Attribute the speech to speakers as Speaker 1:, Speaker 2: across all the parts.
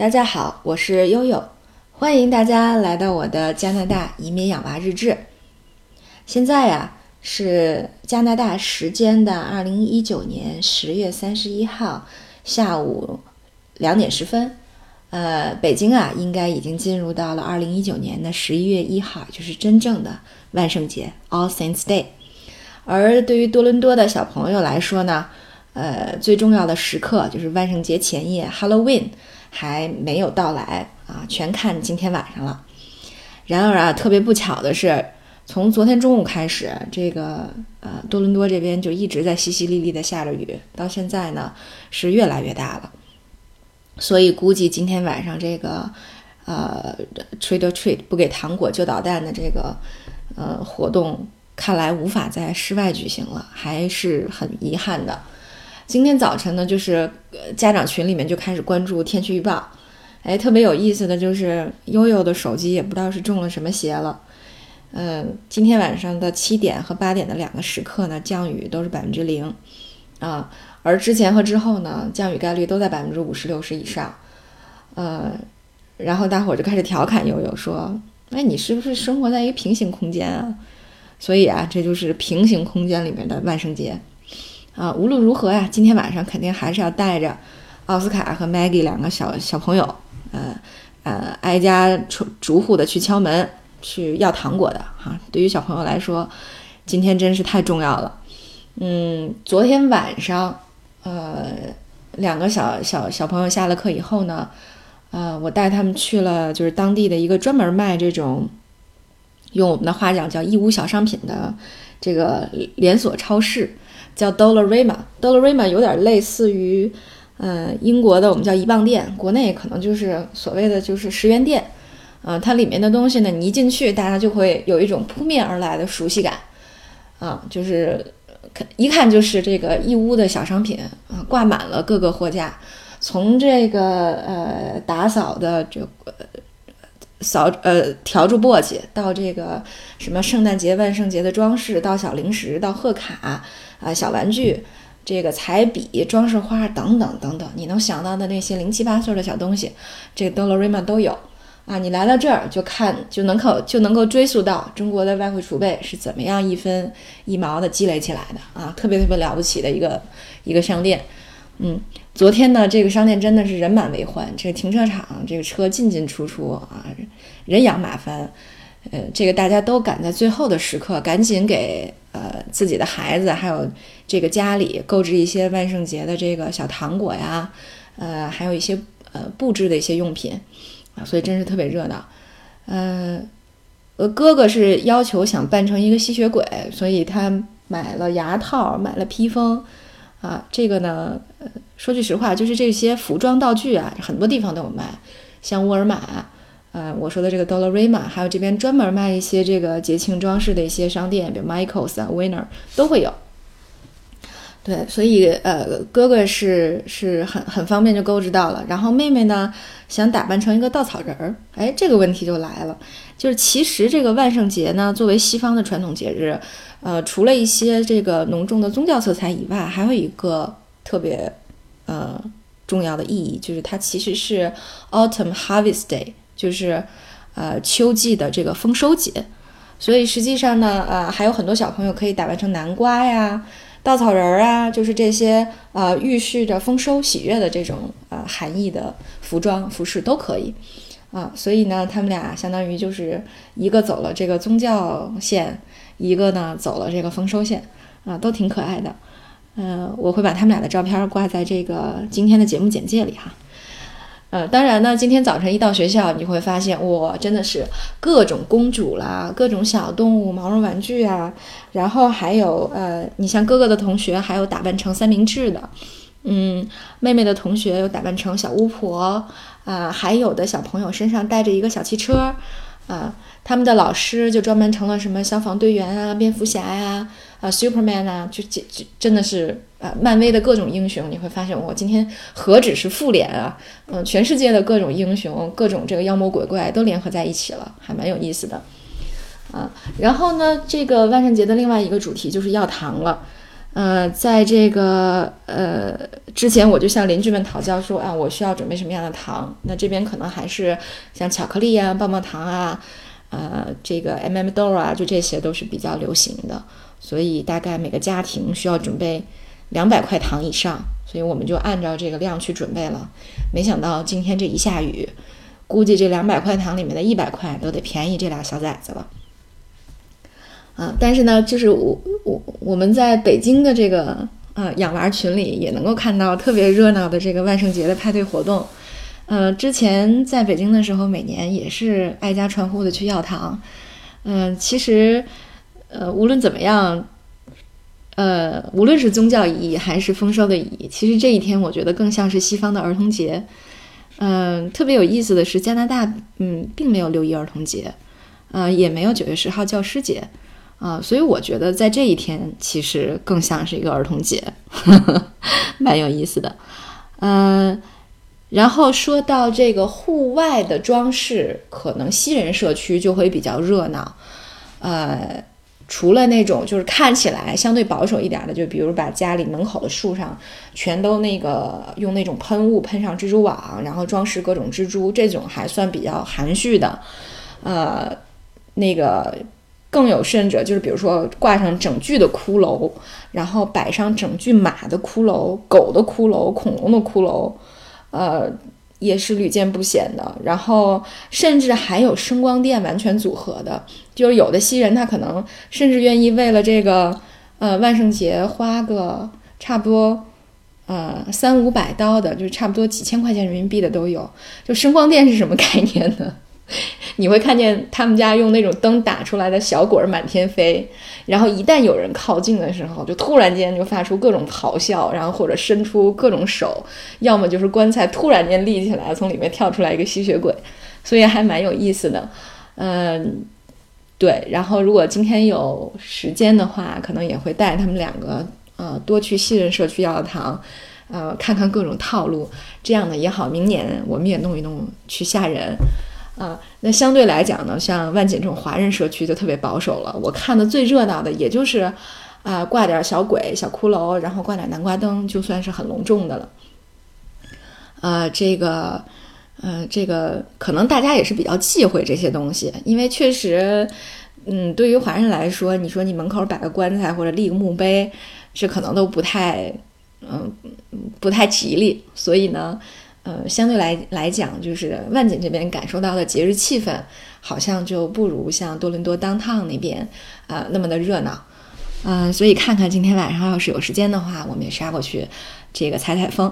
Speaker 1: 大家好，我是悠悠，欢迎大家来到我的加拿大移民养娃日志。现在呀是加拿大时间的二零一九年十月三十一号下午两点十分，呃，北京啊应该已经进入到了二零一九年的十一月一号，就是真正的万圣节 All Saints Day。而对于多伦多的小朋友来说呢，呃，最重要的时刻就是万圣节前夜 Halloween。还没有到来啊，全看今天晚上了。然而啊，特别不巧的是，从昨天中午开始，这个呃多伦多这边就一直在淅淅沥沥的下着雨，到现在呢是越来越大了。所以估计今天晚上这个呃 trick or treat 不给糖果就捣蛋的这个呃活动，看来无法在室外举行了，还是很遗憾的。今天早晨呢，就是家长群里面就开始关注天气预报，哎，特别有意思的就是悠悠的手机也不知道是中了什么邪了，嗯，今天晚上的七点和八点的两个时刻呢，降雨都是百分之零，啊，而之前和之后呢，降雨概率都在百分之五十六十以上，呃，然后大伙儿就开始调侃悠悠说，哎，你是不是生活在一个平行空间啊？所以啊，这就是平行空间里面的万圣节。啊，无论如何呀，今天晚上肯定还是要带着奥斯卡和 Maggie 两个小小朋友，呃呃，挨家逐逐户的去敲门去要糖果的哈。对于小朋友来说，今天真是太重要了。嗯，昨天晚上，呃，两个小小小朋友下了课以后呢，呃，我带他们去了就是当地的一个专门卖这种，用我们的话讲叫义乌小商品的这个连锁超市。叫 Dollarama，Dollarama 有点类似于，呃，英国的我们叫一磅店，国内可能就是所谓的就是十元店，啊，它里面的东西呢，你一进去，大家就会有一种扑面而来的熟悉感，啊，就是一看就是这个义乌的小商品，啊，挂满了各个货架，从这个呃打扫的这个扫呃笤帚簸箕，到这个什么圣诞节万圣节的装饰，到小零食，到贺卡。啊，小玩具，这个彩笔、装饰花等等等等，你能想到的那些零七八碎的小东西，这个 Dollarama 都有。啊，你来到这儿就看，就能够就能够追溯到中国的外汇储备是怎么样一分一毛的积累起来的啊，特别特别了不起的一个一个商店。嗯，昨天呢，这个商店真的是人满为患，这个停车场这个车进进出出啊，人仰马翻。呃，这个大家都赶在最后的时刻，赶紧给呃自己的孩子，还有这个家里购置一些万圣节的这个小糖果呀，呃，还有一些呃布置的一些用品啊，所以真是特别热闹。呃，呃，哥哥是要求想扮成一个吸血鬼，所以他买了牙套，买了披风啊。这个呢，呃，说句实话，就是这些服装道具啊，很多地方都有卖，像沃尔玛。呃，我说的这个 Dollarama，还有这边专门卖一些这个节庆装饰的一些商店，比如 Michaels 啊、Winner 都会有。对，所以呃，哥哥是是很很方便就购置到了，然后妹妹呢想打扮成一个稻草人儿，哎，这个问题就来了，就是其实这个万圣节呢，作为西方的传统节日，呃，除了一些这个浓重的宗教色彩以外，还有一个特别呃重要的意义，就是它其实是 Autumn Harvest Day。就是，呃，秋季的这个丰收节，所以实际上呢，呃，还有很多小朋友可以打扮成南瓜呀、稻草人儿啊，就是这些啊预示着丰收喜悦的这种啊含义的服装服饰都可以，啊，所以呢，他们俩相当于就是一个走了这个宗教线，一个呢走了这个丰收线，啊，都挺可爱的，嗯，我会把他们俩的照片挂在这个今天的节目简介里哈。呃，当然呢，今天早晨一到学校，你会发现，哇，真的是各种公主啦，各种小动物、毛绒玩具啊，然后还有呃，你像哥哥的同学，还有打扮成三明治的，嗯，妹妹的同学有打扮成小巫婆，啊，还有的小朋友身上带着一个小汽车，啊，他们的老师就专门成了什么消防队员啊、蝙蝠侠呀。啊，Superman 啊，就就就真的是啊，漫威的各种英雄，你会发现我今天何止是复联啊，嗯，全世界的各种英雄、各种这个妖魔鬼怪都联合在一起了，还蛮有意思的，啊，然后呢，这个万圣节的另外一个主题就是要糖了，呃，在这个呃之前，我就向邻居们讨教说啊，我需要准备什么样的糖？那这边可能还是像巧克力啊、棒棒糖啊，呃，这个 M M 豆啊，就这些都是比较流行的。所以大概每个家庭需要准备两百块糖以上，所以我们就按照这个量去准备了。没想到今天这一下雨，估计这两百块糖里面的一百块都得便宜这俩小崽子了。啊，但是呢，就是我我我们在北京的这个呃养娃群里也能够看到特别热闹的这个万圣节的派对活动。呃，之前在北京的时候，每年也是挨家串户的去要糖。嗯，其实呃无论怎么样，呃无论是宗教意义还是丰收的意义，其实这一天我觉得更像是西方的儿童节。嗯，特别有意思的是，加拿大嗯并没有六一儿童节，呃也没有九月十号教师节。啊，所以我觉得在这一天其实更像是一个儿童节，蛮有意思的。嗯，然后说到这个户外的装饰，可能西人社区就会比较热闹。呃，除了那种就是看起来相对保守一点的，就比如把家里门口的树上全都那个用那种喷雾喷上蜘蛛网，然后装饰各种蜘蛛，这种还算比较含蓄的。呃，那个。更有甚者，就是比如说挂上整具的骷髅，然后摆上整具马的骷髅、狗的骷髅、恐龙的骷髅，呃，也是屡见不鲜的。然后甚至还有声光电完全组合的，就是有的新人他可能甚至愿意为了这个呃万圣节花个差不多呃三五百刀的，就是差不多几千块钱人民币的都有。就声光电是什么概念呢？你会看见他们家用那种灯打出来的小鬼儿满天飞，然后一旦有人靠近的时候，就突然间就发出各种咆哮，然后或者伸出各种手，要么就是棺材突然间立起来，从里面跳出来一个吸血鬼，所以还蛮有意思的。嗯，对。然后如果今天有时间的话，可能也会带他们两个，呃，多去西人社区药堂，呃，看看各种套路，这样呢也好，明年我们也弄一弄去吓人。啊，那相对来讲呢，像万锦这种华人社区就特别保守了。我看的最热闹的，也就是，啊，挂点小鬼、小骷髅，然后挂点南瓜灯，就算是很隆重的了。呃，这个，呃，这个可能大家也是比较忌讳这些东西，因为确实，嗯，对于华人来说，你说你门口摆个棺材或者立个墓碑，这可能都不太，嗯，不太吉利。所以呢。呃，相对来来讲，就是万锦这边感受到的节日气氛，好像就不如像多伦多 downtown 那边啊那么的热闹。嗯，所以看看今天晚上要是有时间的话，我们也杀过去这个采采风。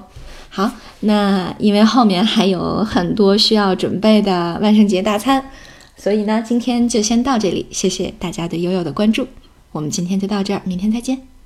Speaker 1: 好，那因为后面还有很多需要准备的万圣节大餐，所以呢，今天就先到这里。谢谢大家对悠悠的关注，我们今天就到这儿，明天再见。